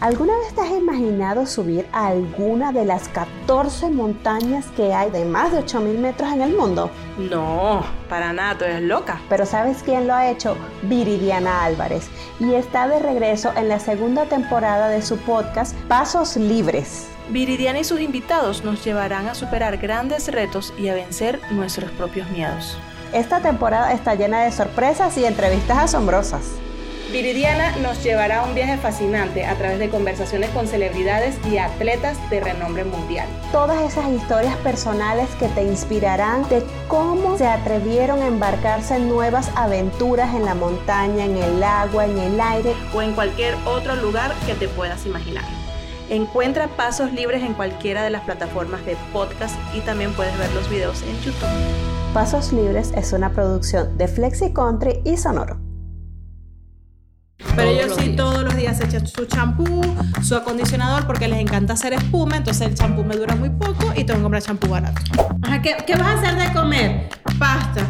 ¿Alguna vez te has imaginado subir a alguna de las 14 montañas que hay de más de 8.000 metros en el mundo? No, para nada, tú eres loca. Pero ¿sabes quién lo ha hecho? Viridiana Álvarez. Y está de regreso en la segunda temporada de su podcast Pasos Libres. Viridiana y sus invitados nos llevarán a superar grandes retos y a vencer nuestros propios miedos. Esta temporada está llena de sorpresas y entrevistas asombrosas. Viridiana nos llevará a un viaje fascinante a través de conversaciones con celebridades y atletas de renombre mundial. Todas esas historias personales que te inspirarán de cómo se atrevieron a embarcarse en nuevas aventuras en la montaña, en el agua, en el aire o en cualquier otro lugar que te puedas imaginar. Encuentra Pasos Libres en cualquiera de las plataformas de podcast y también puedes ver los videos en YouTube. Pasos Libres es una producción de Flexi Country y Sonoro. Pero ellos sí todos los días se echan su champú, su acondicionador porque les encanta hacer espuma, entonces el champú me dura muy poco y tengo que comprar champú barato. Ajá, ¿qué, ¿qué, vas a hacer de comer? Pasta.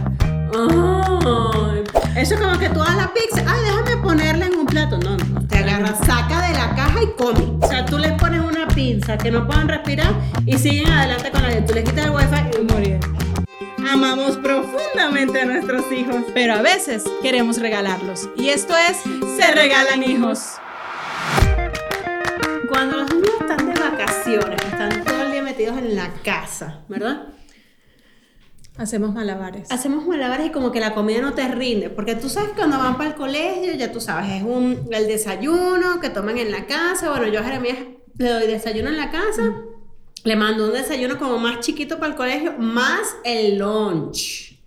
Eso es como que tú hagas la pizza. Ay, déjame ponerla en un plato. No, no. Te agarras, saca de la caja y come. O sea, tú les pones una pinza que no puedan respirar y siguen adelante con la vida. Tú les quitas el wifi y morir. Amamos profundamente a nuestros hijos, pero a veces queremos regalarlos. Y esto es Se Regalan Hijos. Cuando los niños están de vacaciones, están todo el día metidos en la casa, ¿verdad? Hacemos malabares. Hacemos malabares y como que la comida no te rinde, porque tú sabes que cuando van para el colegio, ya tú sabes, es un, el desayuno que toman en la casa. Bueno, yo a Jeremías le doy desayuno en la casa. Le mando un desayuno como más chiquito para el colegio, más el lunch.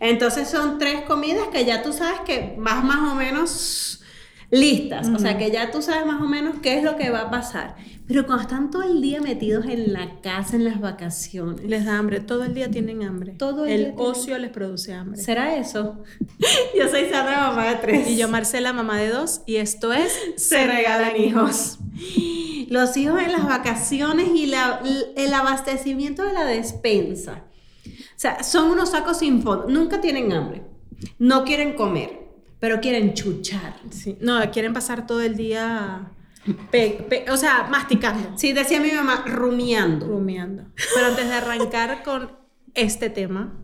Entonces son tres comidas que ya tú sabes que vas más o menos listas. O sea, que ya tú sabes más o menos qué es lo que va a pasar. Pero cuando están todo el día metidos en la casa, en las vacaciones. Les da hambre, todo el día tienen hambre. Todo el, el ocio les produce hambre. ¿Será eso? yo soy Sandra, mamá de tres. Y yo Marcela, mamá de dos. Y esto es Se Regalan Hijos. Los hijos en las vacaciones y la, el abastecimiento de la despensa. O sea, son unos sacos sin fondo. Nunca tienen hambre. No quieren comer, pero quieren chuchar. Sí. No, quieren pasar todo el día... o sea, masticando. Sí, decía mi mamá, rumiando. Rumiando. Pero antes de arrancar con este tema,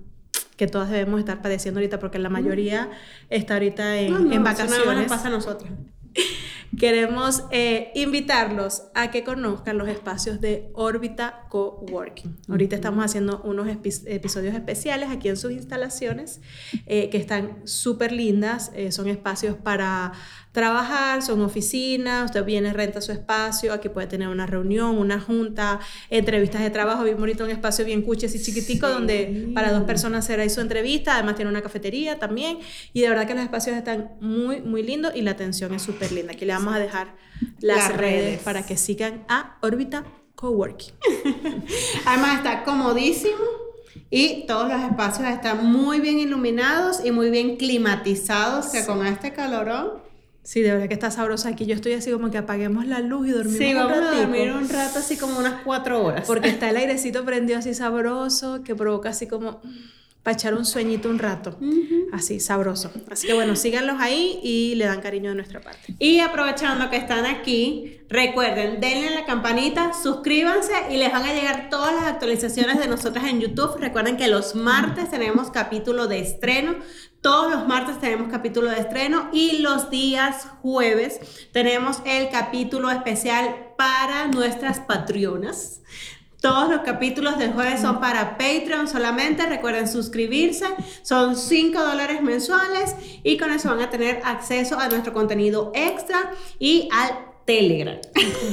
que todas debemos estar padeciendo ahorita, porque la mayoría está ahorita en, no, no, en vacaciones. Eso no nos pasa a nosotros queremos eh, invitarlos a que conozcan los espacios de Órbita Coworking. Ahorita estamos haciendo unos episodios especiales aquí en sus instalaciones eh, que están súper lindas. Eh, son espacios para trabajar, son oficinas, usted viene, renta su espacio, aquí puede tener una reunión, una junta, entrevistas de trabajo, bien bonito, un espacio bien cuche y chiquitico donde para dos personas será su entrevista, además tiene una cafetería también y de verdad que los espacios están muy, muy lindos y la atención es súper linda. Aquí le vamos a dejar las, redes. para que sigan a Orbita Coworking. además está comodísimo. Y todos los espacios están muy bien iluminados y muy bien climatizados, que con este calorón Sí, de verdad que está sabrosa aquí. Yo estoy así como que apaguemos la luz y dormimos sí, vamos a dormir un rato así como unas cuatro horas. Porque está el airecito prendido así sabroso que provoca así como para echar un sueñito un rato. Así, sabroso. Así que bueno, síganlos ahí y le dan cariño de nuestra parte. Y aprovechando que están aquí, recuerden, denle la campanita, suscríbanse y les van a llegar todas las actualizaciones de nosotras en YouTube. Recuerden que los martes tenemos capítulo de estreno. Todos los martes tenemos capítulo de estreno y los días jueves tenemos el capítulo especial para nuestras patronas todos los capítulos del jueves son para Patreon solamente. Recuerden suscribirse. Son 5 dólares mensuales y con eso van a tener acceso a nuestro contenido extra y al Telegram.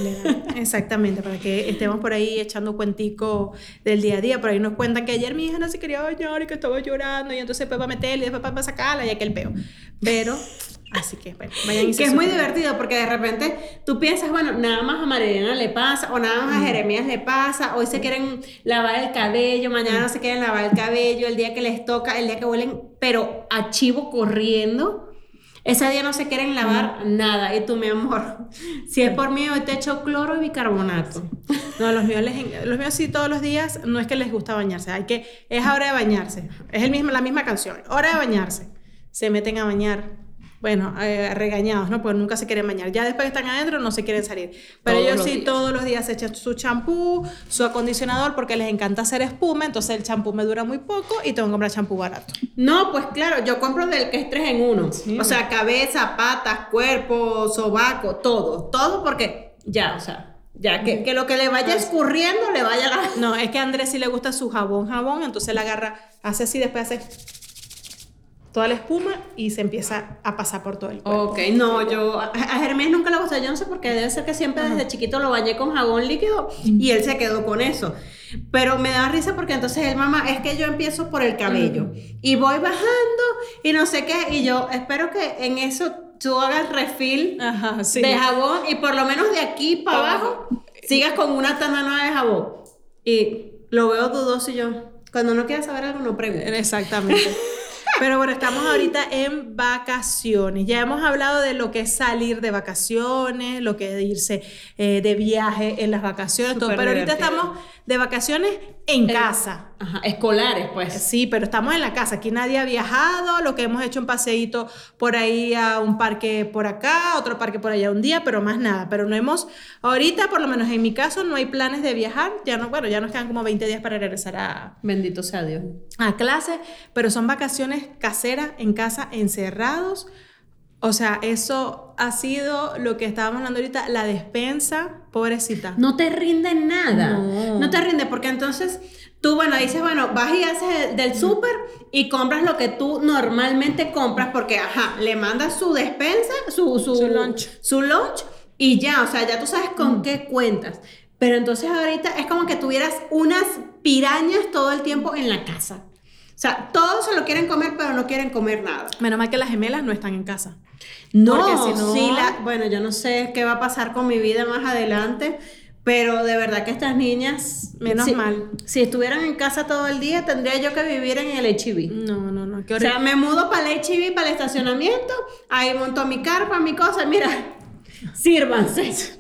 Exactamente, para que estemos por ahí echando cuentico del día a día. Por ahí nos cuentan que ayer mi hija no se quería bañar y que estaba llorando y entonces a meterle y después a sacarla y aquel peo. Pero, así que bueno, vayan y Que es muy divertido porque de repente tú piensas, bueno, nada más a Mariana le pasa, o nada más a Jeremías le pasa, hoy se quieren lavar el cabello, mañana no se quieren lavar el cabello, el día que les toca, el día que vuelen, pero a chivo corriendo. Ese día no se quieren lavar nada. Y tú, mi amor, si es por mí, hoy te echo cloro y bicarbonato. No, los míos, les los míos sí todos los días no es que les gusta bañarse, hay que, es hora de bañarse. Es el mismo, la misma canción, hora de bañarse. Se meten a bañar. Bueno, eh, regañados, ¿no? Porque nunca se quieren bañar. Ya después que están adentro no se quieren salir. Pero Todos ellos los sí días. todos los días se echan su champú, su acondicionador, porque les encanta hacer espuma, entonces el champú me dura muy poco y tengo que comprar champú barato. No, pues claro, yo compro del que es 3 en 1. o sea, cabeza, patas, cuerpo, sobaco, todo. Todo porque ya, o sea, ya que, que lo que le vaya escurriendo le vaya a la... No, es que a Andrés sí le gusta su jabón, jabón, entonces él agarra, hace así, después hace toda la espuma y se empieza a pasar por todo el cuerpo. Ok, no, yo a Jeremías nunca le gustó, yo no sé por qué, debe ser que siempre desde chiquito lo bañé con jabón líquido y él se quedó con eso. Pero me da risa porque entonces él, mamá, es que yo empiezo por el cabello y voy bajando y no sé qué, y yo espero que en eso tú hagas refill Ajá, sí. de jabón y por lo menos de aquí para Pa' abajo sigas con una tanda nueva de jabón. Y lo veo dudoso y yo, cuando no quieras saber algo, no preguntes. Exactamente. Pero bueno, estamos ahorita en vacaciones. Ya hemos hablado de lo que es salir de vacaciones, lo que es irse eh, de viaje en las vacaciones, todo. Pero ahorita estamos de vacaciones en casa. Ajá, escolares, pues. Sí, pero estamos en la casa. Aquí nadie ha viajado. Lo que hemos hecho un paseíto por ahí a un parque por acá, otro parque por allá un día, pero más nada. Pero no hemos, ahorita, por lo menos en mi caso, no hay planes de viajar. Ya no, bueno, ya nos quedan como 20 días para regresar a, Bendito sea Dios. a clase, pero son vacaciones caseras en casa, encerrados. O sea, eso ha sido lo que estábamos hablando ahorita, la despensa, pobrecita. No te rinde nada. No. No. te rinde porque entonces tú, bueno, dices, bueno, vas y haces el- del súper y compras lo que tú normalmente compras porque, ajá, le mandas su despensa, su, su, Su lunch. su lunch y ya, o sea, ya tú sabes con qué cuentas. Pero entonces ahorita es como que tuvieras unas pirañas todo el tiempo en la casa. O sea, todos se lo quieren comer, pero no quieren comer nada. Menos mal que las gemelas no están en casa. No, Porque si no- la- bueno, yo no sé qué va a pasar con mi vida más adelante, pero de verdad que estas niñas, Menos si- mal. Si estuvieran en casa todo el día, tendría yo que vivir en el HIV. No, no, no, qué O sea, me mudo para el HIV, para el estacionamiento, ahí monto mi carpa, mi cosa, mira, sírvanse.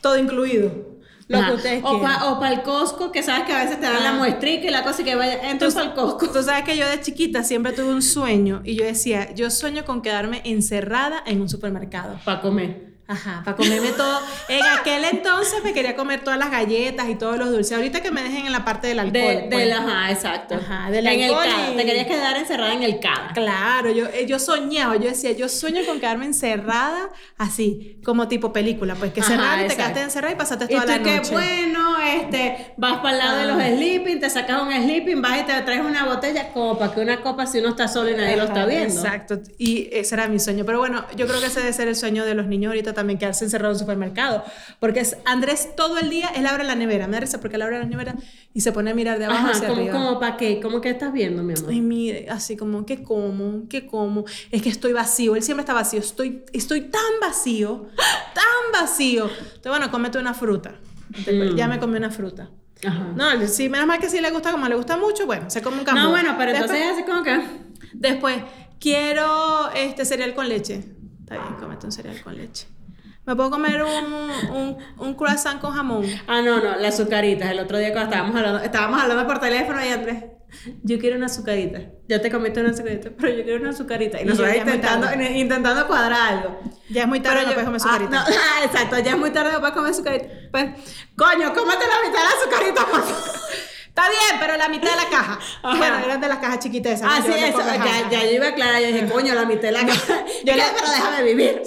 Todo incluido. Lo que ustedes o quieran. para el Costco, que sabes que a veces te dan la muestrica y la cosa y que vaya, entonces al Costco. Tú sabes que yo de chiquita siempre tuve un sueño y yo decía, yo sueño con quedarme encerrada en un supermercado. Para comer. Ajá, para comerme todo. En aquel entonces me quería comer todas las galletas y todos los dulces. Ahorita que me dejen en la parte del alcohol. De, pues. del- ajá, exacto. Ajá, del en el alcohol CAD. y- Te querías quedar encerrada en el CAD. Claro, yo, eh, yo soñaba, yo decía, yo sueño con quedarme encerrada así, como tipo película, pues que Ajá, cerraron, te quedaste encerrada y pasaste Y toda tú la que noche. bueno, este, vas para el lado de los Ah. sleeping, te sacas un sleeping, vas y te traes una botella como para que una copa si uno está solo y nadie lo está Ajá, viendo. Exacto, y ese era mi sueño. Pero bueno, yo creo que ese debe ser el sueño de los niños ahorita también, quedarse encerrado en un supermercado. Porque es, Andrés todo el día, él abre la nevera, me risa porque él abre la nevera y se pone a mirar de abajo Ajá, hacia como, arriba. como para qué, como que estás viendo, mi amor. Mire, así como, ¿qué como? ¿Qué como? Es que estoy vacío, él siempre está vacío, estoy, estoy tan vacío, tan vacío. Entonces, bueno, cómete una fruta. Entonces, Mm. Ya me comí una fruta. Ajá. No, sí, menos mal que sí le gusta, como le gusta mucho, bueno, se come un cambur. No, bueno, pero Después- entonces así como que Después, quiero este cereal con leche. Está bien, cómete un cereal con leche. Me puedo comer un, un, un croissant con jamón. Ah, no, no, las azucaritas. El otro día cuando estábamos hablando, estábamos hablando por teléfono y Andrés, yo quiero una azucarita. Ya te comiste una azucarita, pero yo quiero una azucarita. Y Y nosotros intentando, intentando cuadrar algo. Ya es muy tarde, no yo- puedes comer ah, azucarita. no, ah, exacto, ya es muy tarde para comer azucarita. Pues, coño, cómete la mitad de la azucarita, por favor. Está bien, pero la mitad de la caja. Ajá. Bueno, eran de las cajas chiquitas esas. Ah, sí, eso. Ya, ya yo iba a aclarar. Yo dije, coño, la mitad de la caja. Yo Yo le- pero déjame vivir.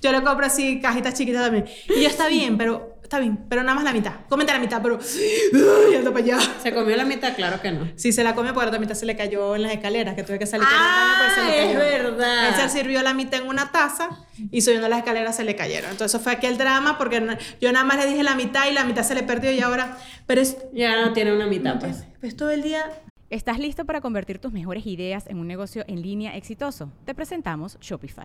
Yo le compro así cajitas chiquitas también. Y yo está bien, pero está bien, pero nada más la mitad. Cómete la mitad, pero. ¡Ay, anda para allá! ¿Se comió la mitad? Claro que no. Sí, se la comió porque la otra mitad se le cayó en las escaleras, que tuve que salir Ah, pues le es verdad. Él se sirvió la mitad en una taza y subiendo las escaleras se le cayeron. Entonces fue aquel drama porque yo nada más le dije la mitad y la mitad se le perdió y ahora. Pero es. Ya no tiene una mitad, pues. Pues todo el día. ¿Estás listo para convertir tus mejores ideas en un negocio en línea exitoso? Te presentamos Shopify.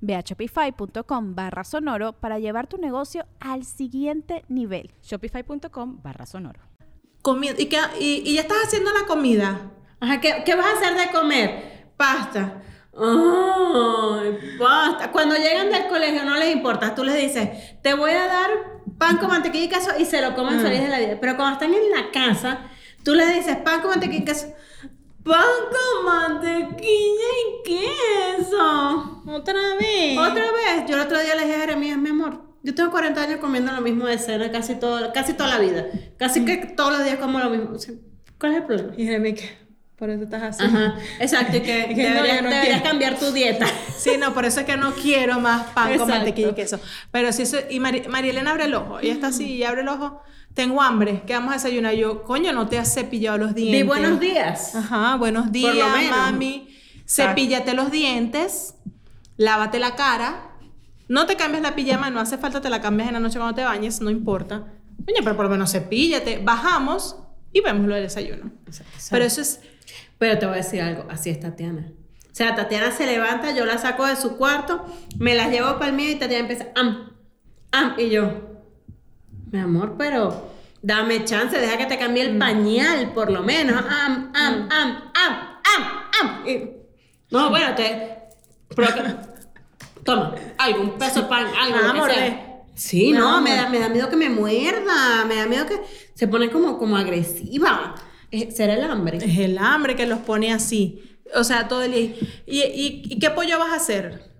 Ve a shopify.com barra sonoro para llevar tu negocio al siguiente nivel. Shopify.com barra sonoro. Comida. ¿Y, qué- y, y ya estás haciendo la comida. Ajá, ¿qué, qué vas a hacer de comer? Pasta. Ay, pasta. Cuando llegan del colegio no les importa. Tú les dices, te voy a dar pan con mantequilla y queso y se lo comen feliz de la vida. Pero cuando están en la casa, tú les dices pan con mantequilla y queso. Pan con mantequilla y queso. Otra vez. Otra vez. Yo el otro día le dije a Jeremías, mi amor, yo tengo 40 años comiendo lo mismo de cena casi, todo, casi toda la vida. Casi que todos los días como lo mismo. O sea, ¿Cuál es el problema? Y Jeremy, ¿qué? Por eso estás así. Ajá, exacto, y que, que no, deberías, yo no deberías cambiar tu dieta. Sí, no, por eso es que no quiero más pan con Exacto. mantequilla y queso. Pero sí, eso- y Mari- María Elena abre el ojo. Ella está así y abre el ojo. Tengo hambre. ¿Qué vamos a desayunar? Yo, coño, no te has cepillado los dientes. Di buenos días. Ajá, buenos días, mami. Cepíllate los dientes. Lávate la cara. No te cambies la pijama, no hace falta te la cambias en la noche cuando te bañes, no importa. Coño, pero por lo menos cepíllate. Bajamos y vemos lo del desayuno. Pero eso es. Pero te voy a decir algo, así es Tatiana. O sea, Tatiana se levanta, yo la saco de su cuarto, me la llevo para el mío y Tatiana empieza, am, am, y yo, mi amor, pero dame chance, deja que te cambie el pañal, por lo menos, am, am, am, am, am, am. Y- no, bueno, te... pero toma, algo, un peso de pan, algo, Me va a lo que morder. sea. Sí, no, a me da, me da miedo que me muerda, me da miedo que se pone como, como agresiva. Es- ¿Será el hambre? Es el hambre que los pone así. O sea, todo el día. ¿Y, y, y qué pollo vas a hacer?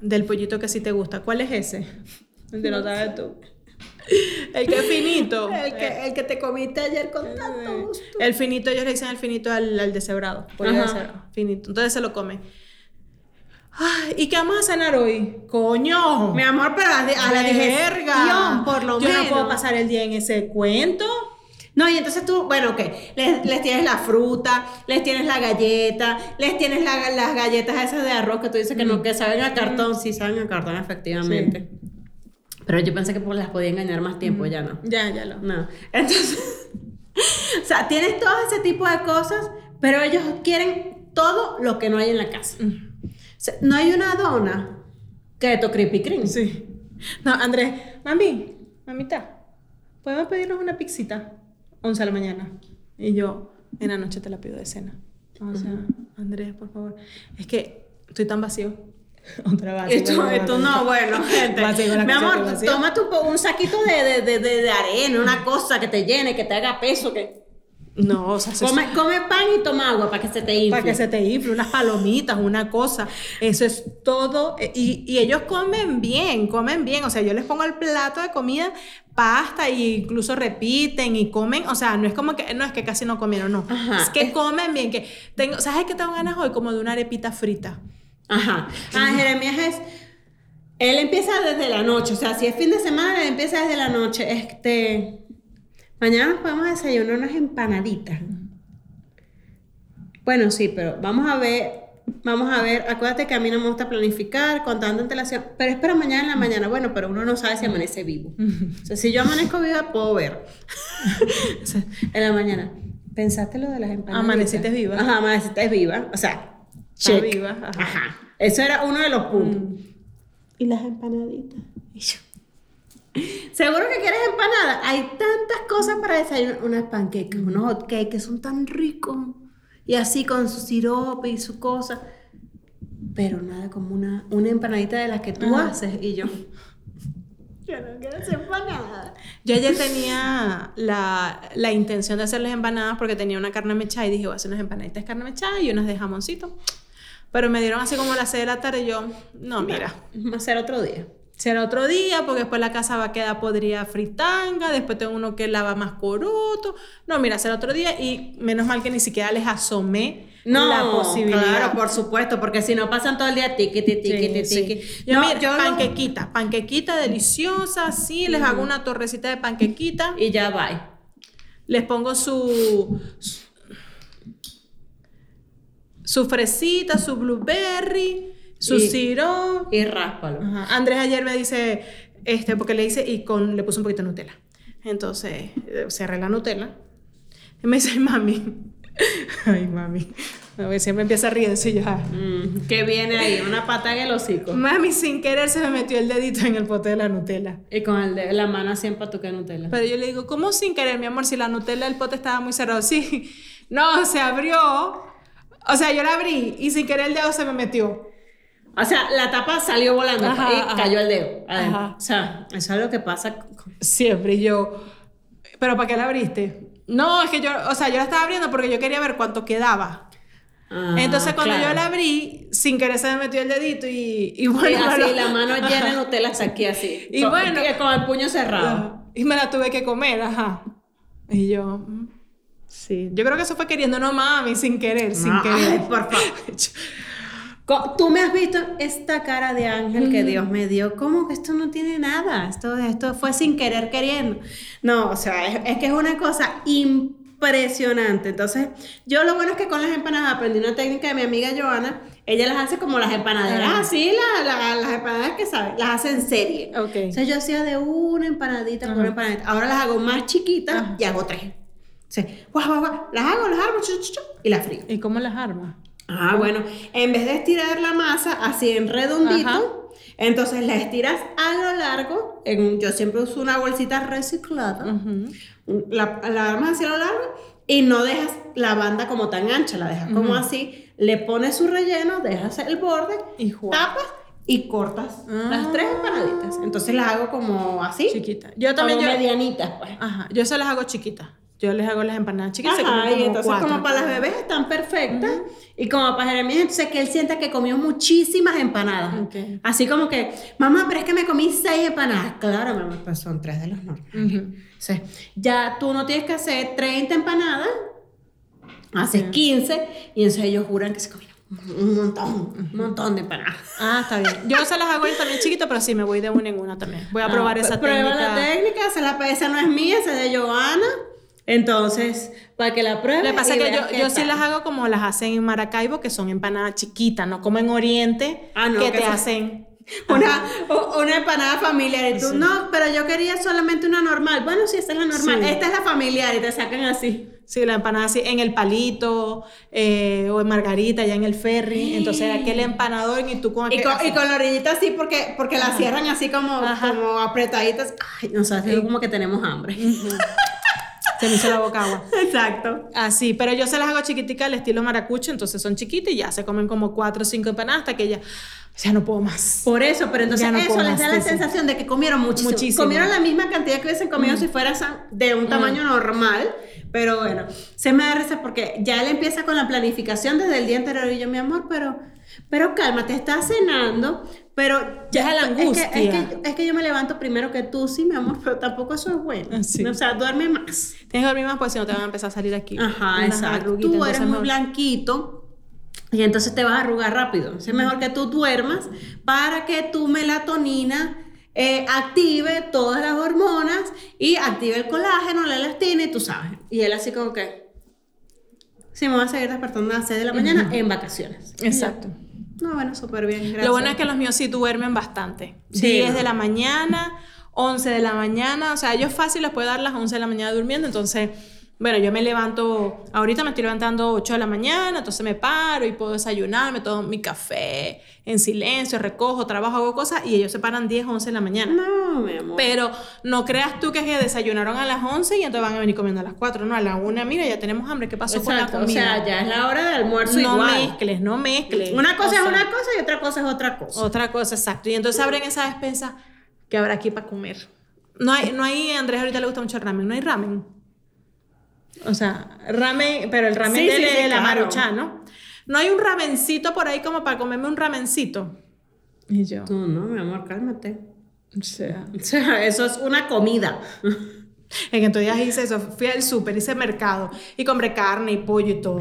Del pollito que sí te gusta. ¿Cuál es ese? El de lo sabes tú. El que es finito. El que, el que te comiste ayer con tanto gusto. El finito, ellos le dicen el finito al, al deshebrado. Ajá. deshebrado, Finito. Entonces se lo come. Ay, ¿y qué vamos a cenar hoy? ¡Coño! Mi amor, pero a, la- a la digestión, por lo Yo menos. no puedo pasar el día en ese cuento. No, y entonces tú, bueno, ok, les, les tienes la fruta, les tienes la galleta, les tienes la- las galletas esas de arroz que tú dices que no, que saben a cartón, sí saben a cartón, efectivamente. Pero yo pensé que pues, las podía engañar más tiempo, ya no. Ya, ya lo. No. Entonces, o sea, tienes todo ese tipo de cosas, pero ellos quieren todo lo que no hay en la casa. O sea, no hay una dona que tu creepy cream. Sí. No, Andrés, mami, mamita, ¿podemos pedirnos una pixita? 11 de la mañana. Y yo, en la noche te la pido de cena. O sea, Andrés, por favor. Es que estoy tan vacío. Otra vez. Esto, esto no, bueno, gente. Mi amor, toma tu, un saquito de, de, de, de- arena, una cosa que te llene, que te haga peso, que... No, o sea, Come, come pan y toma agua para que se te infle. para que se te infle, unas palomitas, una cosa. Eso es todo. eh, Y, y ellos comen bien, comen bien. O sea, yo les pongo el plato de comida, pasta, e incluso repiten y comen. O sea, no es como que, no es que casi no comieron, no. Ajá. Es que comen bien. Que tengo, ¿Sabes qué tengo ganas hoy? Como de una arepita frita. Ajá. Ah, Jeremías es... Él empieza desde la noche, o sea, si es fin de semana, él empieza desde la noche. Este... Mañana nos podemos desayunar unas empanaditas. Bueno, sí, pero vamos a ver, vamos a ver, acuérdate que a mí no me gusta planificar con tanta antelación, pero espera mañana en la mañana, bueno, pero uno no sabe si amanece vivo. O sea, si yo amanezco viva, puedo ver. O sea, en la mañana. ¿Pensaste lo de las empanadas? Amaneciste viva. Ajá, amaneciste viva. O sea, Está viva, ajá. Ajá. Eso era uno de los puntos. ¿Y las empanaditas? Y yo, ¿Seguro que quieres empanada? Hay tantas cosas para desayunar. Unas panquecas, unos hot cakes que son tan ricos. Y así con su sirope y su cosa. Pero nada como una, una empanadita de las que tú haces. Y yo, yo no quiero hacer empanada. Yo ayer tenía la, la intención de hacer las empanadas porque tenía una carne mechada y dije, voy a hacer unas empanaditas de carne mechada y unas de jamoncito. Pero me dieron así como a las 6 de la tarde y yo, no, mira. Va a ser otro día. Será otro día, porque después la casa va a quedar podrida fritanga, después tengo uno que lava más coroto. No, mira, será otro día y menos mal que ni siquiera les asomé No, la posibilidad. Claro, por supuesto, porque si no pasan todo el día tiqui, tiqui, Sí. Yo, No, mira, yo panquequita, panquequita deliciosa, sí, les hago una torrecita de panquequita, Y ya va. les pongo su, su su fresita, su blueberry, su Y-. Y ráspalo. Ajá. Andrés ayer me dice, este, porque le hice y con, le puse un poquito de Nutella. Entonces, eh, cerré la Nutella. Y me dice, "Ay, mami. Ay, mami. A ver, siempre empieza a y yo, "Ah". Mm, ¿Qué viene ahí? Una pata en el hocico. Mami, sin querer se me metió el dedito en el pote de la Nutella. Y con el de, la mano así empatuca Nutella. Pero yo le digo, ¿cómo sin querer, mi amor? Si la Nutella del pote estaba muy cerrado. Sí. No, se abrió. O sea, yo la abrí y sin querer el dedo se me metió. O sea, la tapa salió volando Ajá, y ajá. cayó el dedo. Ajá. O sea, eso es lo que pasa. con- Siempre. Y yo, ¿pero para qué la abriste? No, es que yo, o sea, yo la estaba abriendo porque yo quería ver cuánto quedaba. Ah, Entonces, cuando claro. yo la abrí, sin querer se me metió el dedito y, y así, lo- la mano llena de. Nutella aquí así. Y con, bueno. Con el puño cerrado. Y me la tuve que comer, ajá. Y yo, mm, sí. Yo creo que eso fue queriendo, no mami, sin querer, sin Ay, querer. por favor. Tú me has visto esta cara de ángel que Dios me dio. ¿Cómo que esto no tiene nada? Esto, esto fue sin querer queriendo. No, o sea, es, es que es una cosa impresionante. Entonces, yo lo bueno es que con las empanadas aprendí una técnica de mi amiga Joana. Ella las hace como las empanaderas, Ah. así, la- la- las empanadas que sabe, las hace en serie. Ok. Entonces, yo hacía de una empanadita por una empanadita. Ahora las hago más chiquitas Ajá. y hago tres. Sí. Guau, guau, guau. Las hago, las chu, chu, chu, y las frío. ¿Y cómo las armas? Ah, bueno, en vez de estirar la masa así en redondito, Ajá. entonces la estiras a lo largo. En, yo siempre uso una bolsita reciclada. Un- La, la armas así a lo largo y no dejas la banda como tan ancha, la dejas como así. Le pones su relleno, dejas el borde, Y tapas y cortas Ah. las tres empanaditas. Entonces las hago como así. Chiquita. Yo también, como yo, medianitas, pues. ajá, yo se las hago chiquitas. Yo les hago las empanadas chiquitas. se Ajá, y como entonces cuatro. como para las bebés están perfectas y como para Jeremías, entonces que él sienta que comió muchísimas empanadas. Ok. Así como que, mamá, pero es que me comí seis empanadas. Claro, mamá, pues son tres de los normales. Ujú. Sí. Ya tú no tienes que hacer 30 empanadas, haces 15 y entonces ellos juran que se comieron un montón, un montón de empanadas. Ah, está bien. Yo se las hago también chiquitas, pero sí, me voy de una en una también. Voy a probar Ah, esa prueba técnica. la técnica, esa, la, esa no es mía, esa es de Joana. Entonces, para que la pruebes. Lo que pasa y es que yo, yo sí las hago como las hacen en Maracaibo, que son empanadas chiquitas, no como en Oriente, Ah, no, que que te hacen... Una, o- una empanada familiar y tú, Sí. no, pero yo quería solamente una normal. Bueno, sí, esta es la normal. Sí. Esta es la familiar y te sacan así. Sí, la empanada así en el palito eh, o en margarita, ya en el ferry. Entonces, aquel empanador y tú con Y aquel... con, y con la orillita así porque, porque la cierran así como, Ajá. como apretaditas. Ay, no sé, digo como que tenemos hambre. Se me hizo la boca agua. Exacto. Así, pero yo se las hago chiquiticas al estilo maracucho, entonces son chiquitas y ya se comen como cuatro o cinco empanadas hasta que ya, ya no puedo más. Por eso, pero entonces no eso les da la sensación de que comieron muchísimo. Muchísimo. Comieron la misma cantidad que hubiesen comido si fuera de un tamaño normal. Pero bueno, se me da risa porque ya él empieza con la planificación desde el día anterior y yo, mi amor, pero, pero calma, te estás cenando, pero Ya es la que- angustia. Es que, es que yo me levanto primero que tú, sí, mi amor, pero tampoco eso es bueno. Ah, sí. O sea, duerme más. Tienes que dormir más, pues si no te van a empezar a salir aquí. Ajá, exacto. Tú eres muy blanquito y entonces te vas a arrugar rápido. Es mejor que tú duermas para que tu melatonina eh, active todas las hormonas y active el colágeno, la elastina y tú sabes. Y él así como que... Sí, me voy a seguir despertando a las 6 de la mañana en vacaciones. Exacto. No, bueno, súper bien, gracias. Lo bueno es que los míos sí duermen bastante. Sí, 10 ¿no? de la mañana, 11 de la mañana. O sea, ellos fácil les puede dar las 11 de la mañana durmiendo. Entonces, Bueno, yo me levanto, ahorita me estoy levantando 8 de la mañana, entonces me paro y puedo desayunar, me tomo mi café en silencio, recojo, trabajo, hago cosas y ellos se paran 10, 11 de la mañana. No, mi amor. Pero no creas tú que, es que desayunaron a las 11 y entonces van a venir comiendo a las 4, no, a la 1, mira, ya tenemos hambre, ¿qué pasó con la comida? O sea, ya es la hora de almuerzo no igual. mezcles, no mezcles. Una cosa O es sea, una cosa y otra cosa es otra cosa. Otra cosa, exacto. Y entonces abren esa despensa que habrá aquí para comer. No hay, no hay, Andrés ahorita le gusta mucho el ramen, no hay ramen. O sea, ramen, pero el ramen Sí, de, sí, sí, de la claro. maruchan, ¿no? No hay un ramencito por ahí como para comerme un ramencito. Y yo, Tú no, mi amor, cálmate. o sea, O sea, eso es una comida. En estos días hice eso, fui al súper, hice mercado y compré carne y pollo y todo.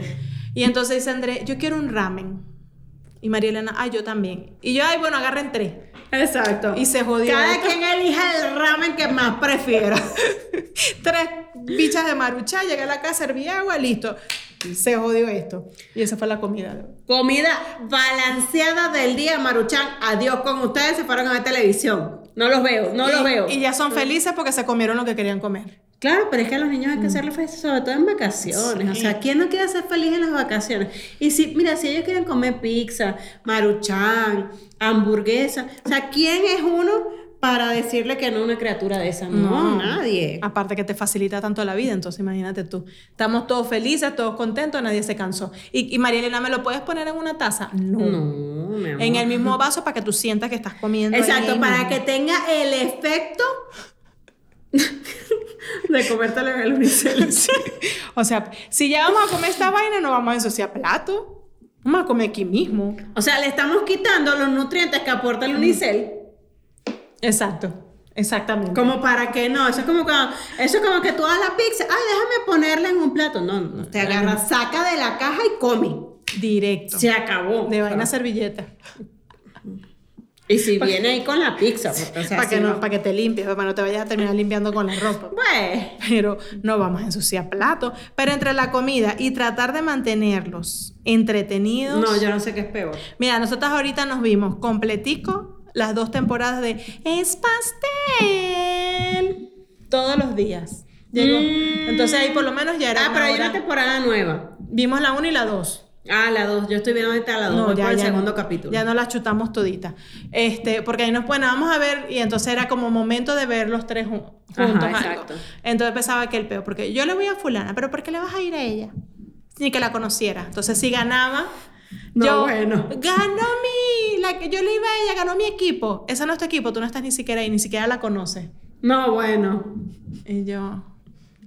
Y entonces dice Andrés, yo quiero un ramen. Y María Elena, ay, yo también. Y yo, ay, bueno, agarren tres. Exacto. Y se jodió. Cada esto. quien elija el ramen que más prefiera. Tres bichas de marucha, llegué a la casa, serví agua, listo. Se jodió esto. Y esa fue la comida. Comida balanceada del día, Maruchan. Adiós con ustedes, se fueron a ver televisión. No los veo, no y, los veo. Y ya son felices porque se comieron lo que querían comer. Claro, pero es que a los niños hay que hacerle felices, sobre todo en vacaciones. O sea, ¿quién no quiere ser feliz en las vacaciones? Y si, mira, si ellos quieren comer pizza, maruchan, hamburguesa, o sea, ¿quién es uno para decirle que no a una criatura de esa? No, nadie. Aparte que te facilita tanto la vida, entonces imagínate tú. Estamos todos felices, todos contentos, nadie se cansó. Y, y María Elena, ¿me lo puedes poner en una taza? No. No, mi amor. En el mismo vaso para que tú sientas que estás comiendo. Exacto, para que tenga el efecto de comértelo en el unicel. O sea, si ya vamos a comer esta vaina, no vamos a ensuciar plato. Vamos a comer aquí mismo. O sea, le estamos quitando los nutrientes que aporta el unicel. Exacto. Exactamente. Como para que no, eso es como que, eso es como que tú hagas la pizza, ay, déjame ponerla en un plato. No, no, te agarra, saca de la caja y come. Directo. Se acabó. De vaina servilleta. Y si viene ahí con la pizza, porque, o sea, para si que, no, para que te limpies, para no te vayas a terminar limpiando con la ropa. Pues, Pero no vamos a ensuciar platos. Pero entre la comida y tratar de mantenerlos entretenidos. no, yo no sé qué es peor. Mira, nosotras ahorita nos vimos completico las dos temporadas de Es pastel. Todos los días. Llegó. Mm. Entonces ahí por lo menos ya era. Ah, pero hay una temporada nueva. Vimos la 1 y la 2. Ah, la dos. Yo estoy viendo ahorita la dos. voy por el segundo no, capítulo. Ya no las chutamos toditas. Este, porque ahí nos bueno, vamos a ver, y entonces era como momento de ver los tres Ajá, juntos. exacto. Entonces pensaba que el peor, porque yo le voy a fulana, pero ¿por qué le vas a ir a ella? Ni que la conociera. Entonces si ganaba. No, yo, bueno. ganó mi, la que yo le iba a ella, ganó mi equipo. Esa no es tu equipo, tú no estás ni siquiera ahí, ni siquiera la conoces. No, bueno. Y yo,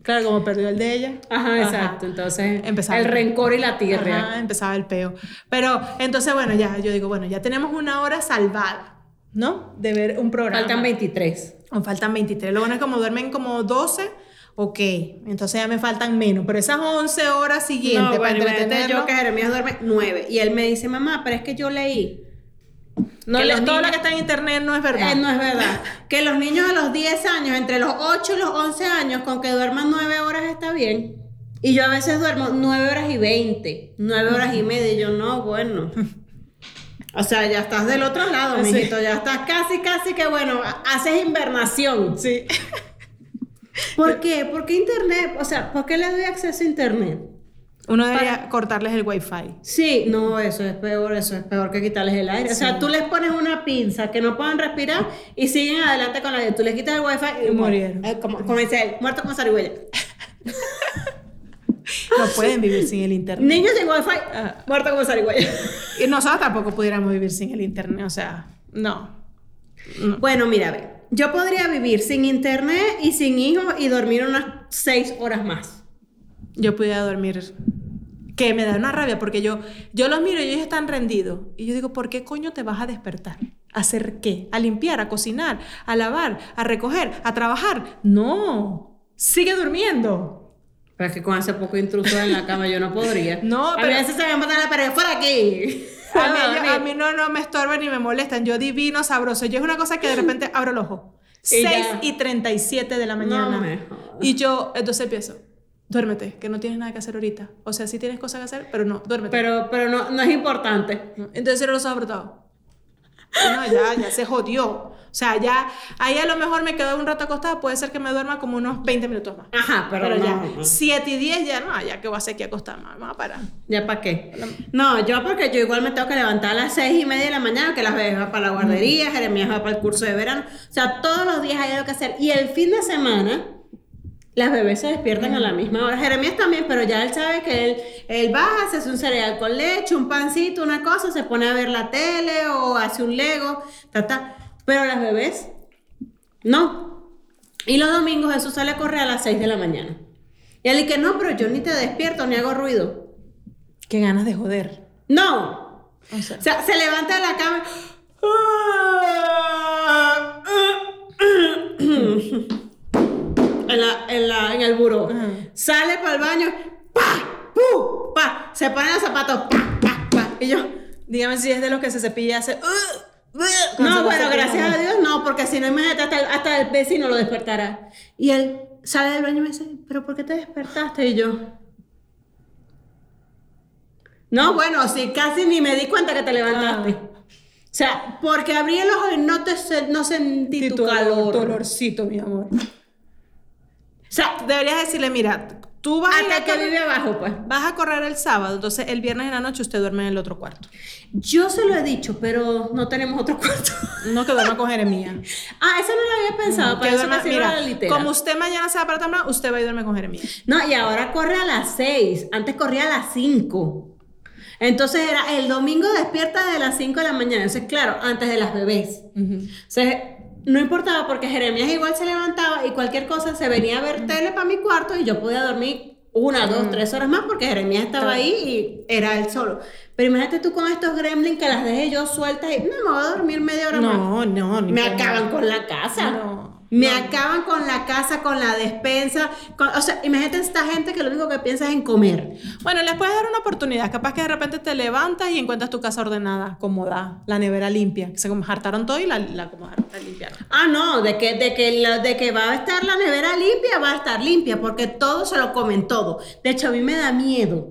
claro, como perdió el de ella. Ajá, exacto. Entonces, Empezaba el rencor y la tirria. Ajá, empezaba el peo. Pero entonces, bueno, ya, yo digo, bueno, ya tenemos una hora salvada, ¿no? De ver un programa. Faltan 23. O faltan 23. Lo bueno es como duermen como 12, ok. Entonces ya me faltan menos. Pero esas 11 horas siguientes No, para bueno, entretenerlo. yo que Jeremías duerme 9. Y él me dice, mamá, pero es que yo leí. No que le- todo lo que está en internet no es verdad. Eh, no es verdad. que los niños a los 10 años, entre los 8 y los 11 años, con que duerman 9 horas está bien. Y yo a veces duermo 9 horas y 20, 9 horas y media. Y yo, no, bueno. O sea, ya estás del otro lado, Sí. mijito. Ya estás casi, casi que, bueno, ha- haces invernación. Sí. ¿Por qué? ¿Por qué internet? O sea, ¿por qué le doy acceso a internet? Uno debería cortarles el wifi. Sí, no, eso es peor, eso es peor que quitarles el aire. O sea, tú les pones una pinza que no puedan respirar y siguen adelante con la vida. Tú les quitas el wifi y, Y murieron. Eh, como, como dice él, muerto con zarigüeya. No pueden vivir sin el internet. Niños sin wifi, Ah. muerto como zarigüeya. Y nosotros tampoco pudiéramos vivir sin el internet. O sea, no. No. Bueno, mira, a ver, yo podría vivir sin internet y sin hijos y dormir unas seis horas más. yo pudiera dormir. Que me da una rabia porque yo, yo los miro y ellos están rendidos. Y yo digo, ¿por qué coño te vas a despertar? ¿A hacer qué? ¿A limpiar? ¿A cocinar? ¿A lavar? ¿A recoger? ¿A trabajar? No. Sigue durmiendo. Pero es que con ese poco intruso en la cama yo no podría. No, a pero- veces se me la pared, fuera aquí. A mí, yo- a mí no, no me estorban ni me molestan. Yo divino, sabroso. Yo es una cosa que de repente abro el ojo. Y 6 ya. y 37 de la mañana. me y yo entonces empiezo. Duérmete, que no tienes nada que hacer ahorita. O sea, sí tienes cosas que hacer, pero no, duérmete. Pero, pero no, no es importante. Entonces cierro los ojos apretados. No, ya, ya se jodió. O sea, ya, ahí a lo mejor me quedo un rato acostada, puede ser que me duerma como unos 20 minutos más. Ajá, pero, Pero, no, ya, no. 7 y 10 ya no, ya que voy a hacer aquí acostada, vamos a parar. ¿Ya para qué? No, yo porque yo igual me tengo que levantar a las seis y media de la mañana, que las bebés van para la guardería, Jeremías va para el curso de verano. O sea, todos los días hay algo que hacer. Y el fin de semana, las bebés se despiertan a la misma hora. Jeremías también, pero ya él sabe que él, él baja, se hace un cereal con leche, un pancito, una cosa, se pone a ver la tele o hace un lego, ta, ta. Pero las bebés, no. Y los domingos Jesús sale a correr a las 6 de la mañana. Y él dice, no, pero yo ni te despierto ni hago ruido. Qué ganas de joder. No. O sea, O sea, se levanta de la cama. En, la, en, la, en el buró. Sale para el baño. ¡Pa! ¡Pu! ¡Pa! Se pone los zapatos. ¡Pa! ¡Pa! ¡Pa! Y yo. dígame si es de los que se cepilla hace... "Uh, uh", No, bueno, gracias a Dios no, porque si no, imagínate, hasta el, hasta el vecino lo despertará. Y él sale del baño y me dice, ¿pero por qué te despertaste? Y yo, no, bueno, sí, casi ni me di cuenta que te levantaste. Ah. O sea, porque abrí el ojo y no, te, no sentí tu, tu calor. tu olorcito, mi amor. Sea, Deberías decirle, mira, tú vas hasta a que correr- vive abajo, pues. vas a correr el sábado, entonces el viernes en la noche usted duerme en el otro cuarto. Yo se lo he dicho, pero no tenemos otro cuarto. No que duerma con Jeremías. ah, eso no lo había pensado, para Que eso duerma- me mira, la litera. como usted mañana se va para temprano, usted va y duerme con Jeremías. No, y ahora corre a las 6. Antes corría a las 5. Entonces era el domingo despierta de las 5 de la mañana. Entonces, claro, antes de las bebés. Sea, no importaba porque Jeremías igual se levantaba y cualquier cosa se venía a ver tele para mi cuarto y yo podía dormir una, dos, tres horas más porque Jeremías estaba ahí y era él solo. Pero imagínate tú con estos gremlins que las dejé yo sueltas y no me voy a dormir media hora más. No, no, Me acaban con la casa. No, Me acaban con la casa, con la despensa. con- o sea, imagínate esta gente que lo único que piensa es en comer. Bueno, les puedes dar una oportunidad. Capaz que de repente te levantas y encuentras tu casa ordenada, acomodada, la nevera limpia. Que se hartaron todo y la, la acomodaron, la limpiaron. Ah, no, de que, de, que la- de que va a estar la nevera limpia, va a estar limpia, porque todo se lo comen todo. De hecho, a mí me da miedo.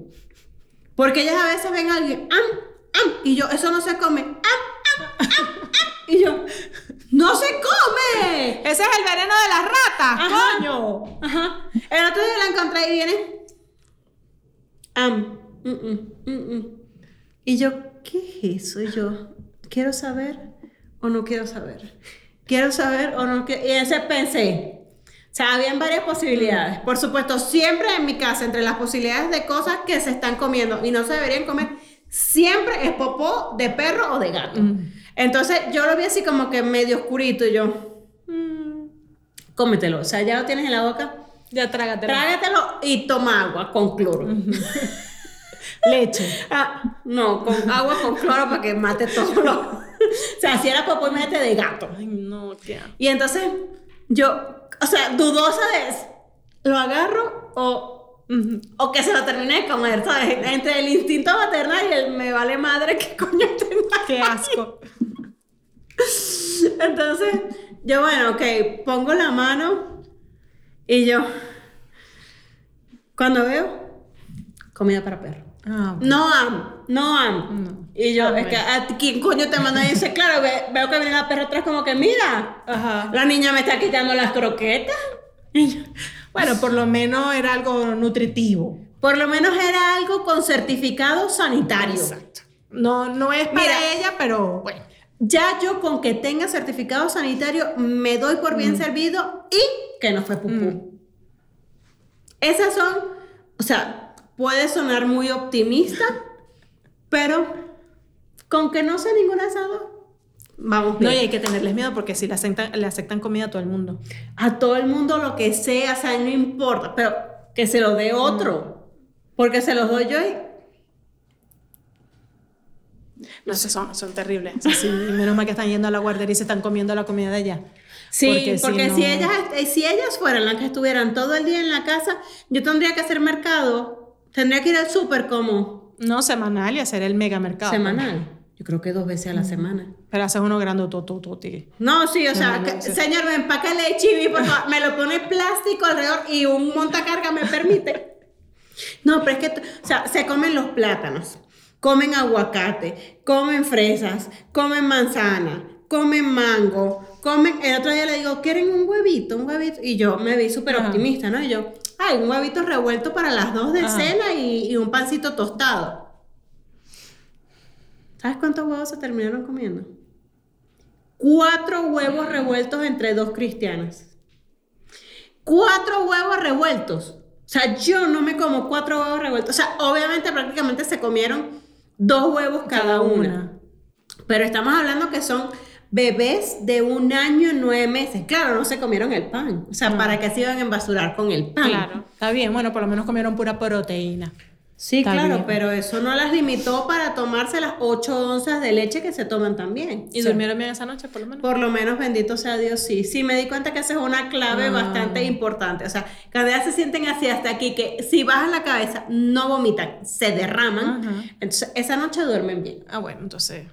Porque ellas a veces ven a alguien, am, am, y yo, eso no se come, am, am, am, am, y yo, ¡no se come! Ese es el veneno de las ratas, Ajá. coño. Ajá. El otro día la encontré y viene. Am. mm, mm, mm, mm. Y yo, ¿qué es eso? Y yo, ¿quiero saber o no quiero saber? ¿Quiero saber o no quiero? Y ese pensé. O sea, habían varias posibilidades. Por supuesto, siempre en mi casa, entre las posibilidades de cosas que se están comiendo y no se deberían comer, siempre es popó de perro o de gato. Entonces yo lo vi así como que medio oscurito y yo, "Mm, cómetelo. O sea, ya lo tienes en la boca. Ya trágatelo. Trágatelo y toma agua con cloro. Leche. Ah, no, con agua con cloro para que mate todo lo... o sea, si era popó, imagínate de gato. Ay, no, qué. Y entonces yo, o sea, dudosa eso. ¿Lo agarro o, o que se lo termine de comer? ¿Sabes? Entre el instinto maternal y el me vale madre, ¿qué coño tenga? Qué asco. Entonces, yo, bueno, ok, pongo la mano y yo, cuando veo, comida para perro. Ah, No am, no am. No. Y yo, es que, ¿a ti ¿quién coño te manda? Y dice, claro, ve- veo que viene la perra atrás como que, mira, Ajá. la niña me está quitando las croquetas. Y yo, Bueno, por lo menos era algo nutritivo. por lo menos era algo con certificado sanitario. Exacto. No, no es para Mira. ella, pero bueno. Ya yo con que tenga certificado sanitario me doy por bien servido y que no fue pupú. Esas son, o sea, puede sonar muy optimista, pero con que no sea ninguna de esas dos, vamos No, y hay que tenerles miedo porque si le aceptan, le aceptan comida a todo el mundo. A todo el mundo lo que sea, o sea, no importa, pero que se lo dé otro, porque se los doy yo y No sé, son, son terribles. O sea, sí, menos mal que están yendo a la guardería y se están comiendo la comida de ella. Sí, porque, no- si, ellas, eh, si ellas fueran las que estuvieran todo el día en la casa, yo tendría que hacer mercado, tendría que ir al súper como No, semanal y hacer el mega mercado. semanal. Yo creo que dos veces a la semana. Pero haces uno ti. No, sí, o sea, que- señor, me empácale el chibi, por favor. Me lo pone plástico alrededor y un montacarga me permite. No, pero es que, o sea, se comen los plátanos. comen aguacate, comen fresas, comen manzana, comen mango, comen... El otro día le digo, ¿quieren un huevito? Un huevito. Y yo me vi súper optimista, ¿no? Y yo, ay, un huevito revuelto para las dos de cena y, y un pancito tostado. ¿Sabes cuántos huevos se terminaron comiendo? Cuatro huevos revueltos entre dos cristianas. Cuatro huevos revueltos. O sea, yo no me como cuatro huevos revueltos. O sea, obviamente prácticamente se comieron dos huevos cada, una. Pero estamos hablando que son bebés de un año y nueve meses. Claro, no se comieron el pan. O sea, ¿para qué se iban a embasurar con el pan? Claro, está bien. Bueno, por lo menos comieron pura proteína. Sí, claro, pero eso no las limitó para tomarse las 8 onzas de leche que se toman también. ¿Y durmieron bien esa noche, por lo menos? Por lo menos, bendito sea Dios, sí. Sí, me di cuenta que esa es una clave ah. bastante importante. O sea, cada día se sienten así hasta aquí, que si bajan la cabeza, no vomitan, se derraman. Entonces, esa noche duermen bien. Ah, bueno, entonces...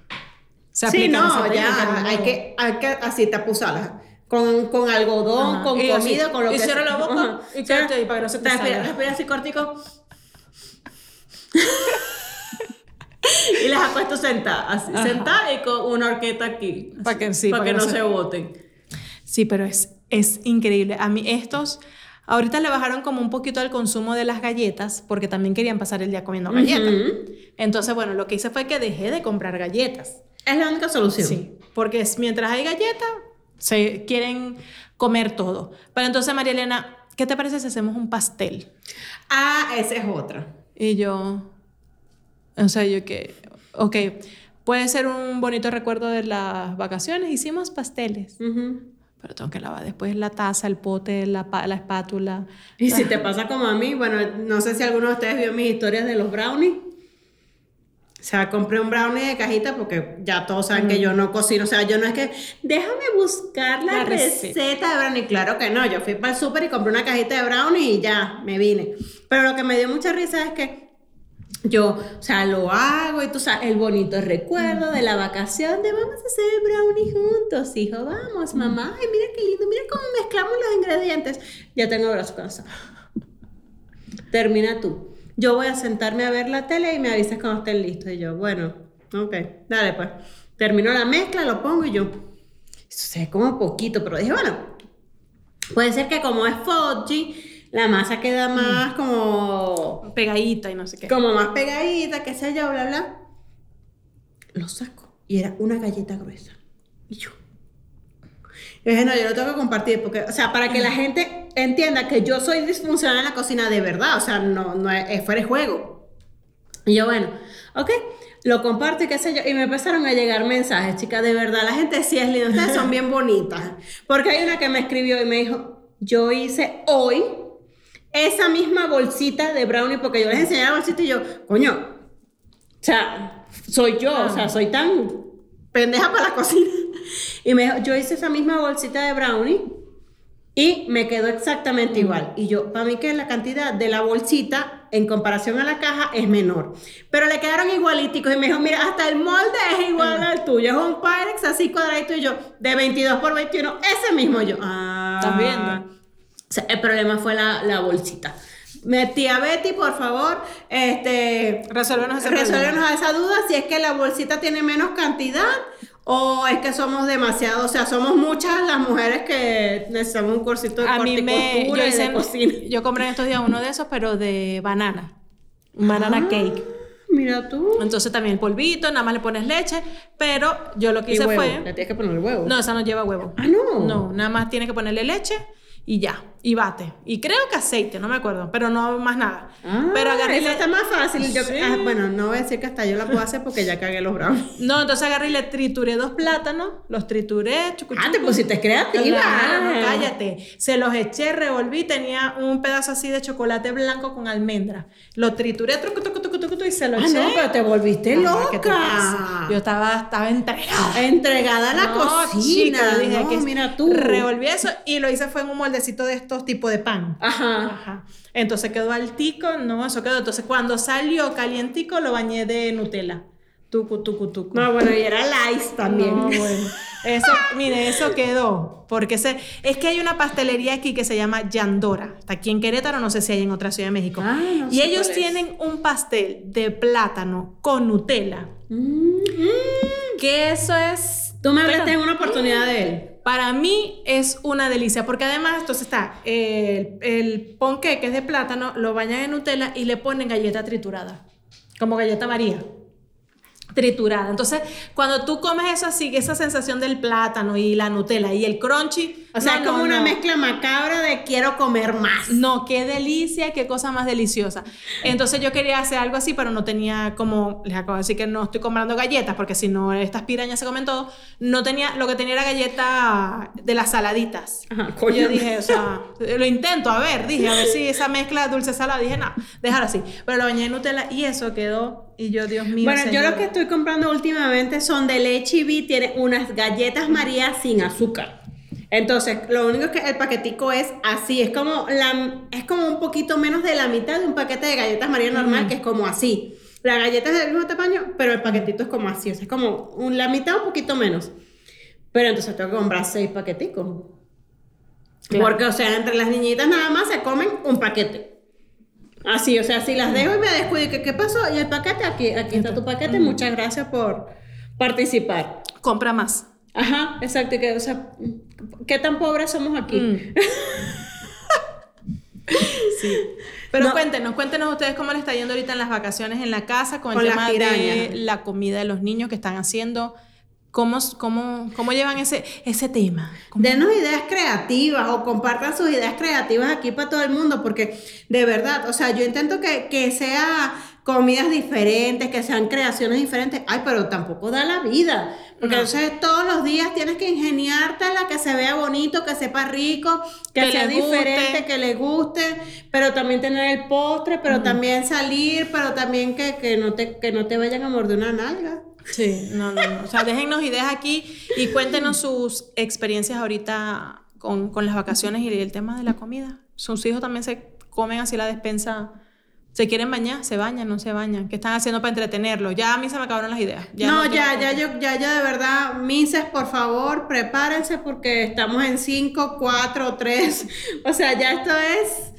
Se sí, no, ya, hay que, hay que así tapuzarlas con, con algodón, con comida, con lo que sea. Y cierra la boca y quédate ahí para que no se te respira, respira así cortico y las ha puesto sentadas, sentadas y con una horqueta aquí. Para que, para, que, no, se... boten. Sí, pero es, es increíble. A mí estos... Ahorita le bajaron como un poquito el consumo de las galletas porque también querían pasar el día comiendo galletas. Entonces, bueno, lo que hice fue que dejé de comprar galletas. Es la única solución. Sí, porque es, mientras hay galletas, se quieren comer todo. Pero entonces, María Elena, ¿qué te parece si hacemos un pastel? Ah, esa es otra. Y yo, o sea, yo que, ok, puede ser un bonito recuerdo de las vacaciones, hicimos pasteles. Pero tengo que lavar después la taza, el pote, la, la espátula. Y si te pasa como a mí, bueno, no sé si alguno de ustedes vio mis historias de los brownies. O sea, compré un brownie de cajita porque ya todos saben que yo no cocino. O sea, yo no es que, déjame buscar la, receta. de brownie. Claro que no, yo fui para el súper y compré una cajita de brownie y ya, me vine. Pero lo que me dio mucha risa es que yo, o sea, lo hago y tú sabes, el bonito recuerdo de la vacación de vamos a hacer brownie juntos, hijo, vamos, mamá, ay, mira qué lindo, mira cómo mezclamos los ingredientes. Ya tengo brazos cansados. Termina tú. Yo voy a sentarme a ver la tele y me avisas cuando estén listos. Y yo, bueno, ok, dale pues. Termino la mezcla, lo pongo y yo, eso se ve como poquito, pero dije, bueno, puede ser que como es fudgy, la masa queda mm. más como... Pegadita y no sé qué. Como más pegadita, qué sé yo, bla, bla. Lo saco. Y era una galleta gruesa. Y yo... Yo dije, no, yo lo tengo que compartir porque, o sea, para que la gente entienda que yo soy disfuncional en la cocina de verdad, o sea, no, no es, fuera de juego. Y yo, bueno, ok, lo comparto y qué sé yo. Y me empezaron a llegar mensajes, chicas, de verdad, la gente sí es linda, ustedes son bien bonitas. Porque hay una que me escribió y me dijo, yo hice hoy esa misma bolsita de brownie, porque yo les enseñé la bolsita y yo, coño, o sea, soy yo, o sea, soy tan pendeja para la cocina. Y me dijo, yo hice esa misma bolsita de brownie y me quedó exactamente igual. Y yo, para mí que la cantidad de la bolsita en comparación a la caja es menor. Pero le quedaron igualíticos y me dijo, mira, hasta el molde es igual al tuyo. Es un Pyrex así cuadradito y yo, de 22 por 21, ese mismo yo. Ah, ¿Estás viendo? el problema fue la, la bolsita. Tía Betty, por favor, este, resuélvenos, esa duda si es que la bolsita tiene menos cantidad o es que somos demasiado, o sea, somos muchas las mujeres que necesitamos un cursito de A mí me, yo, de cocina. yo compré en estos días uno de esos, pero de banana, banana ah, cake. Mira tú. Entonces también polvito, nada más le pones leche, pero yo lo que hice fue... Le tienes que poner huevo. No, esa no lleva huevo. Ah, no. No, nada más tienes que ponerle leche y ya, y bate. Y creo que aceite, no me acuerdo, pero no más nada. Ah, pero agarré. Está más fácil. Ah, bueno, no voy a decir que hasta yo la puedo hacer porque ya cagué los brownies. No, entonces agarré y le trituré dos plátanos, los trituré, chucu, Ah, te pusiste creativa. cállate. Se los eché, revolví, tenía un pedazo así de chocolate blanco con almendra. Lo trituré, truco, truco, se lo ah, eché. no, pero te volviste loca. Yo estaba, estaba entregada. Entregada a la cocina. dije que mira tú. Revolví eso y lo hice fue en un moldecito de estos tipos de pan. Ajá. Ajá. Entonces quedó altico, no, eso quedó. Entonces cuando salió calientico lo bañé de Nutella. Tucu, tucu, tucu. No, bueno, y era lice también. No, bueno. Eso, mire, eso quedó. Porque se, es que hay una pastelería aquí que se llama Yandora. Está aquí en Querétaro, no sé si hay en otra ciudad de México. Ah, no y ellos tienen un pastel de plátano con Nutella. Mm, Que eso es. Tú me hablaste en una oportunidad de él. Para mí es una delicia, porque además, entonces está el, el ponqué, que es de plátano, lo bañan en Nutella y le ponen galleta triturada, como galleta María. Triturada. Entonces, cuando tú comes eso así, esa sensación del plátano y la Nutella y el crunchy. O sea, no, es como no, una no. mezcla macabra de quiero comer más. No, qué delicia, qué cosa más deliciosa. Entonces yo quería hacer algo así, pero no tenía como, les acabo de decir que no estoy comprando galletas, porque si no, estas pirañas se comen todo. No tenía, lo que tenía era galleta de las saladitas. Ajá, Y coño. yo dije, o sea, lo intento, a ver, dije, a ver si esa mezcla dulce-salada, dije, no, déjalo así. Pero lo bañé en Nutella y eso quedó, y yo, Dios mío. Bueno, yo señor. lo que estoy comprando últimamente son de leche y vi, tiene unas galletas María sin azúcar. Entonces, lo único que el paquetico es así, es como la es como un poquito menos de la mitad de un paquete de galletas María normal, que es como así. La galleta es del mismo tamaño, pero el paquetito es como así, o sea, es como un- la mitad un poquito menos. Pero entonces tengo que comprar seis paqueticos. Claro. Porque, o sea, entre las niñitas nada más se comen un paquete. Así, o sea, si las dejo y me descuido, ¿qué, qué pasó? Y el paquete, aquí, aquí está tu paquete, muchas gracias por participar. Compra más. Ajá, exacto, que, o sea, ¿qué tan pobres somos aquí? Mm. Sí. Pero No. cuéntenos, cuéntenos ustedes cómo les está yendo ahorita en las vacaciones en la casa con, Con el tema de la comida de los niños que están haciendo. ¿Cómo, cómo, cómo llevan ese, ese tema? ¿Cómo- Denos ideas creativas o compartan sus ideas creativas aquí para todo el mundo, porque de verdad, o sea, yo intento que, que sea comidas diferentes, que sean creaciones diferentes. Ay, pero tampoco da la vida. Porque No. entonces todos los días tienes que ingeniártela, que se vea bonito, que sepa rico, que, Que sea guste. diferente, que le guste, pero también tener el postre, pero también salir, pero también que, que, no te, que no te vayan a morder una nalga. Sí, no, no, no. O sea, déjennos ideas aquí y cuéntenos sus experiencias ahorita con, con las vacaciones y el tema de la comida. Sus hijos también se comen así la despensa. ¿Se quieren bañar? ¿Se bañan? ¿No se bañan? ¿Qué están haciendo para entretenerlos? Ya a mí se me acabaron las ideas. Ya no, ya, ya, yo, ya, ya, de verdad, Mises, por favor, prepárense porque estamos en 5, 4, 3. O sea, ya esto es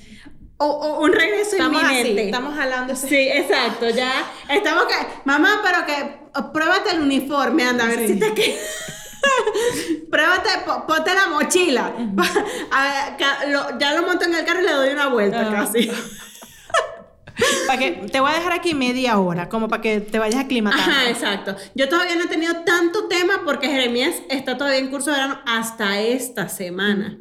o- o un regreso Estamos así, inminente. estamos jalando. Sí, exacto, ya estamos que, mamá, pero que oh, pruébate el uniforme, anda, a ver Sí. si te queda. pruébate, po- ponte la mochila. A ver, ya lo monto en el carro y le doy una vuelta Ah. casi. Para que, te voy a dejar aquí media hora, como para que te vayas aclimatando. Ajá, exacto. Yo todavía no he tenido tanto tema porque Jeremías está todavía en curso de verano hasta esta semana.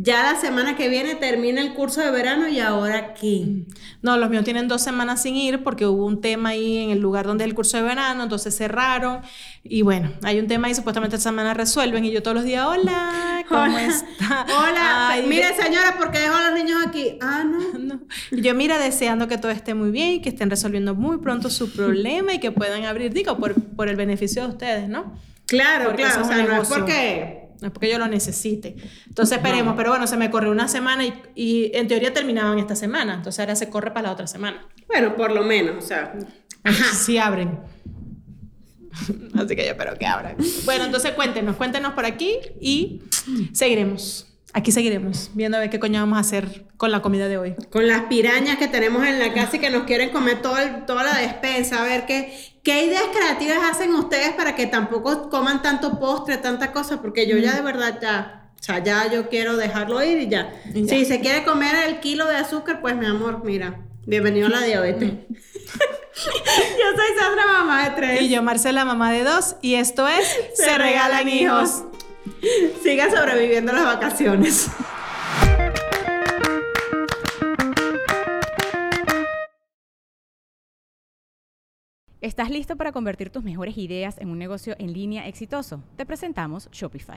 Ya la semana que viene termina el curso de verano y ahora qué. No, los míos tienen dos semanas sin ir porque hubo un tema ahí en el lugar donde es el curso de verano, entonces cerraron. Y bueno, hay un tema ahí, supuestamente esta semana resuelven. Y yo todos los días, hola, ¿cómo Hola. está? Hola, Ay, mire señora, ¿por qué dejó a los niños aquí? Ah, no. No. Yo, mira, deseando que todo esté muy bien y que estén resolviendo muy pronto su problema y que puedan abrir, digo, por, por el beneficio de ustedes, ¿no? Claro, Porque claro, o sea, no es porque... No es porque yo lo necesite. Entonces esperemos, pero bueno, se me corrió una semana y, y en teoría terminaban esta semana, entonces ahora se corre para la otra semana. Bueno, por lo menos, o sea. Sí abren. Así que yo espero que abran. Bueno, entonces cuéntenos, cuéntenos por aquí y seguiremos. Aquí seguiremos, viendo a ver qué coño vamos a hacer con la comida de hoy. Con las pirañas que tenemos en la casa y que nos quieren comer todo el- toda la despensa, a ver qué, qué ideas creativas hacen ustedes para que tampoco coman tanto postre, tanta cosa, porque yo ya de verdad ya, o sea, ya yo quiero dejarlo ir y ya. Y ya. Si se quiere comer el kilo de azúcar, pues mi amor, mira, bienvenido a la diabetes. yo soy Sandra, mamá de tres. Y yo, Marcela, mamá de dos, y esto es Se, Regalan Hijos. Sigan sobreviviendo las vacaciones. ¿Estás listo para convertir tus mejores ideas en un negocio en línea exitoso? Te presentamos Shopify.